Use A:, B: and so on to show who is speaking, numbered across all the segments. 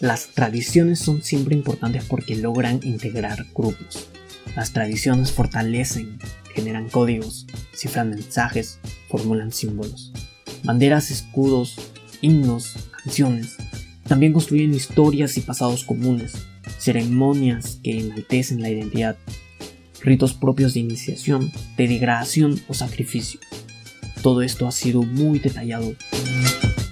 A: Las tradiciones son siempre importantes porque logran integrar grupos. Las tradiciones fortalecen, generan códigos, cifran mensajes, formulan símbolos. Banderas, escudos, himnos, canciones. También construyen historias y pasados comunes, ceremonias que enaltecen la identidad, ritos propios de iniciación, de degradación o sacrificio. Todo esto ha sido muy detallado.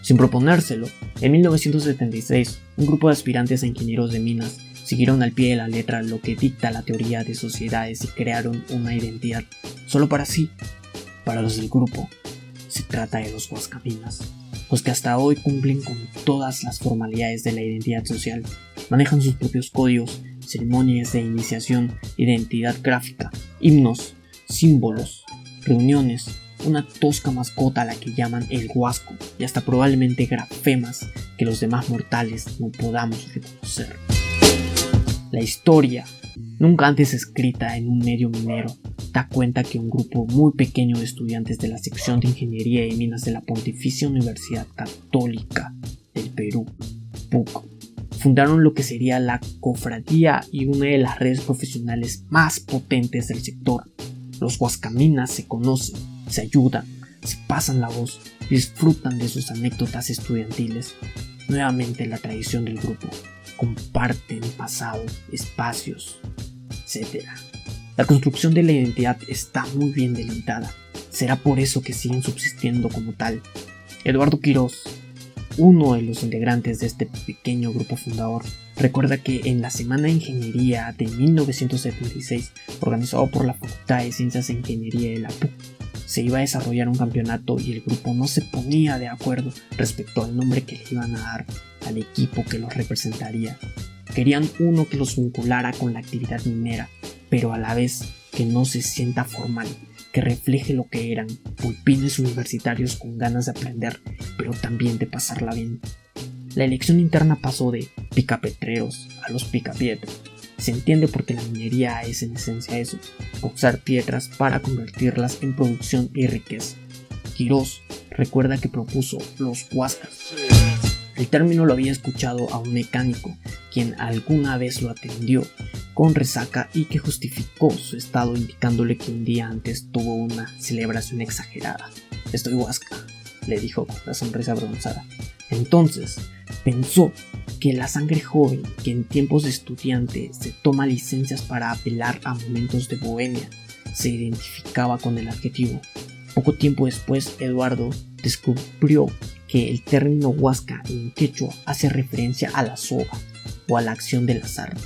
A: Sin proponérselo, en 1976, un grupo de aspirantes a ingenieros de minas siguieron al pie de la letra lo que dicta la teoría de sociedades y crearon una identidad solo para sí. Para los del grupo, se trata de los Huascaminas, los que hasta hoy cumplen con todas las formalidades de la identidad social, manejan sus propios códigos, ceremonias de iniciación, identidad gráfica, himnos, símbolos, reuniones, una tosca mascota a la que llaman el huasco y hasta probablemente grafemas que los demás mortales no podamos reconocer. La historia, nunca antes escrita en un medio minero, da cuenta que un grupo muy pequeño de estudiantes de la sección de Ingeniería y Minas de la Pontificia Universidad Católica del Perú, PUC, fundaron lo que sería la cofradía y una de las redes profesionales más potentes del sector. Los Huascaminas se conocen, se ayudan, se pasan la voz, disfrutan de sus anécdotas estudiantiles. Nuevamente la tradición del grupo, comparten pasado, espacios, etc. La construcción de la identidad está muy bien delimitada. Será por eso que siguen subsistiendo como tal. Eduardo Quirós, uno de los integrantes de este pequeño grupo fundador, recuerda que en la Semana de Ingeniería de 1976, organizado por la Facultad de Ciencias e Ingeniería de la PUC, se iba a desarrollar un campeonato y el grupo no se ponía de acuerdo respecto al nombre que le iban a dar al equipo que los representaría. Querían uno que los vinculara con la actividad minera, pero a la vez que no se sienta formal, que refleje lo que eran, pulpines universitarios con ganas de aprender, pero también de pasarla bien. La elección interna pasó de picapetreros a los picapiedras. Se entiende porque la minería es en esencia eso, usar piedras para convertirlas en producción y riqueza. Quirós recuerda que propuso los huascas. El término lo había escuchado a un mecánico, quien alguna vez lo atendió con resaca y que justificó su estado indicándole que un día antes tuvo una celebración exagerada. Estoy huasca, le dijo con la sonrisa bronzada. Entonces, pensó que la sangre joven que en tiempos de estudiante se toma licencias para apelar a momentos de bohemia se identificaba con el adjetivo. Poco tiempo después, Eduardo descubrió que el término huasca en quechua hace referencia a la soga o a la acción del azar,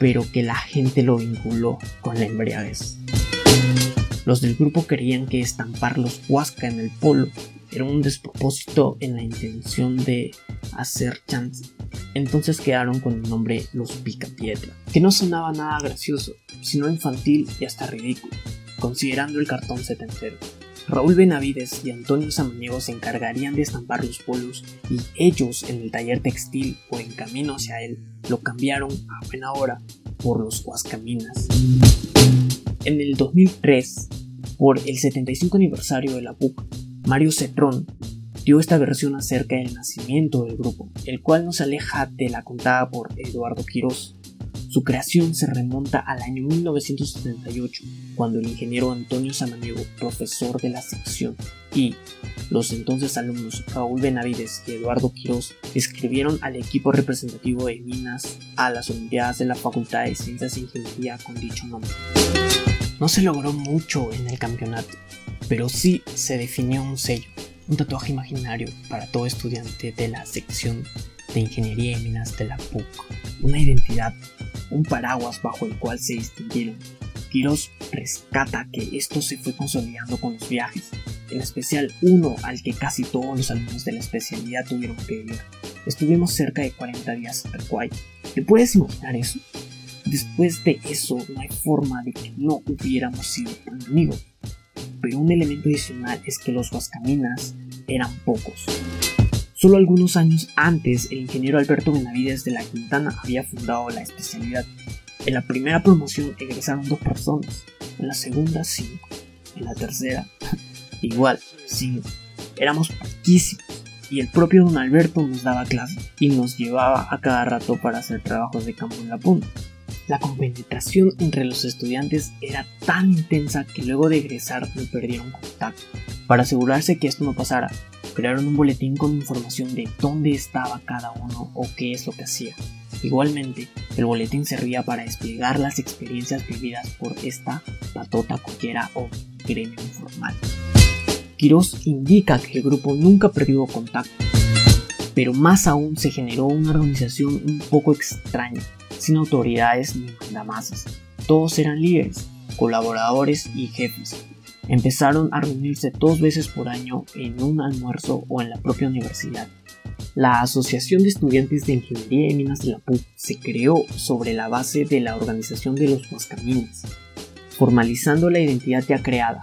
A: pero que la gente lo vinculó con la embriaguez. Los del grupo creían que estampar los huasca en el polo era un despropósito en la intención de hacer chance. Entonces quedaron con el nombre Los Picapiedra, que no sonaba nada gracioso, sino infantil y hasta ridículo, considerando el cartón setentero. Raúl Benavides y Antonio Samaniego se encargarían de estampar los polos y ellos en el taller textil o en camino hacia él lo cambiaron a buena hora por los Huascaminas. En el 2003, por el 75 aniversario de la PUC, Mario Cetrón esta versión acerca del nacimiento del grupo, el cual no se aleja de la contada por Eduardo Quirós. Su creación se remonta al año 1978, cuando el ingeniero Antonio Samaniego, profesor de la sección, y los entonces alumnos Raúl Benavides y Eduardo Quirós escribieron al equipo representativo de Minas a las Olimpiadas de la Facultad de Ciencias e Ingeniería con dicho nombre. No se logró mucho en el campeonato, pero sí se definió un sello, un tatuaje imaginario para todo estudiante de la sección de Ingeniería y Minas de la PUC, una identidad un paraguas bajo el cual se distinguieron. Quirós rescata que esto se fue consolidando con los viajes, en especial uno al que casi todos los alumnos de la especialidad tuvieron que ir. Estuvimos cerca de 40 días en Paraguay. ¿Te puedes imaginar eso? Después de eso no hay forma de que no hubiéramos sido amigos. Pero un elemento adicional es que los vascaminas eran pocos. Solo algunos años antes, el ingeniero Alberto Benavides de la Quintana había fundado la especialidad. En la primera promoción egresaron dos personas, en la segunda cinco, en la tercera igual, cinco. Éramos poquísimos. y el propio don Alberto nos daba clase y nos llevaba a cada rato para hacer trabajos de campo en la punta. La compenetración entre los estudiantes era tan intensa que luego de egresar no perdieron contacto. Para asegurarse que esto no pasara, crearon un boletín con información de dónde estaba cada uno o qué es lo que hacía. Igualmente, el boletín servía para desplegar las experiencias vividas por esta patota cualquiera o gremio informal. Quirós indica que el grupo nunca perdió contacto, pero más aún se generó una organización un poco extraña, sin autoridades ni mandamases. Todos eran líderes, colaboradores y jefes. Empezaron a reunirse dos veces por año en un almuerzo o en la propia universidad. La Asociación de Estudiantes de Ingeniería y Minas de la PUC se creó sobre la base de la organización de los Huascamines, formalizando la identidad ya creada.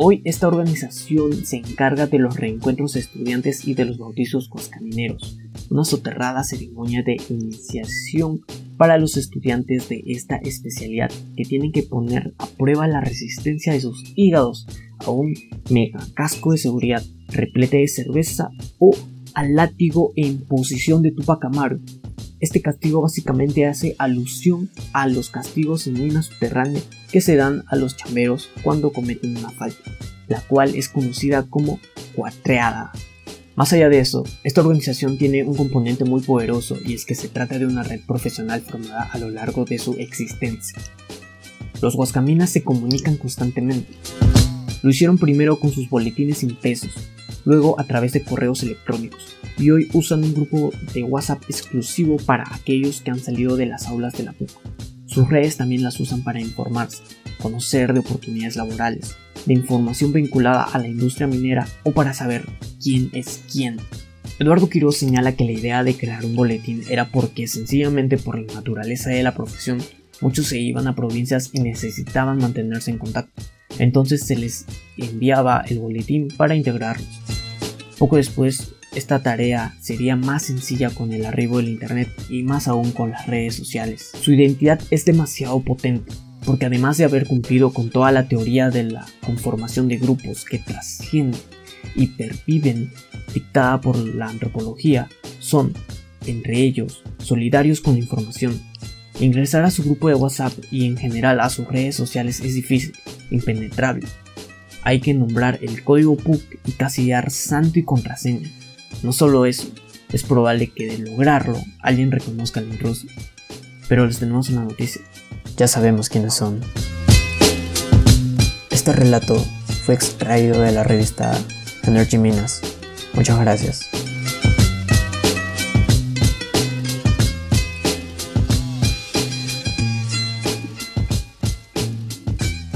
A: Hoy esta organización se encarga de los reencuentros de estudiantes y de los bautizos coscamineros, una soterrada ceremonia de iniciación para los estudiantes de esta especialidad que tienen que poner a prueba la resistencia de sus hígados a un mega casco de seguridad replete de cerveza o al látigo en posición de Tupac Amaru este castigo básicamente hace alusión a los castigos en una subterránea que se dan a los chamberos cuando cometen una falta, la cual es conocida como cuatreada. Más allá de eso, esta organización tiene un componente muy poderoso y es que se trata de una red profesional formada a lo largo de su existencia. Los Huascaminas se comunican constantemente. Lo hicieron primero con sus boletines impresos, luego a través de correos electrónicos, y hoy usan un grupo de WhatsApp exclusivo para aquellos que han salido de las aulas de la PUC. Sus redes también las usan para informarse, conocer de oportunidades laborales, de información vinculada a la industria minera o para saber quién es quién. Eduardo Quiroz señala que la idea de crear un boletín era porque sencillamente por la naturaleza de la profesión muchos se iban a provincias y necesitaban mantenerse en contacto. Entonces se les enviaba el boletín para integrarlos. Poco después esta tarea sería más sencilla con el arribo del Internet y más aún con las redes sociales. Su identidad es demasiado potente, porque además de haber cumplido con toda la teoría de la conformación de grupos que trascienden y perviven dictada por la antropología, son, entre ellos, solidarios con la información. Ingresar a su grupo de WhatsApp y en general a sus redes sociales es difícil, impenetrable. Hay que nombrar el código PUC y casillar santo y contraseña. No solo eso, es probable que de lograrlo alguien reconozca al intruso. Pero les tenemos una noticia. Ya sabemos quiénes son. Este relato fue extraído de la revista Energy Minas. Muchas gracias.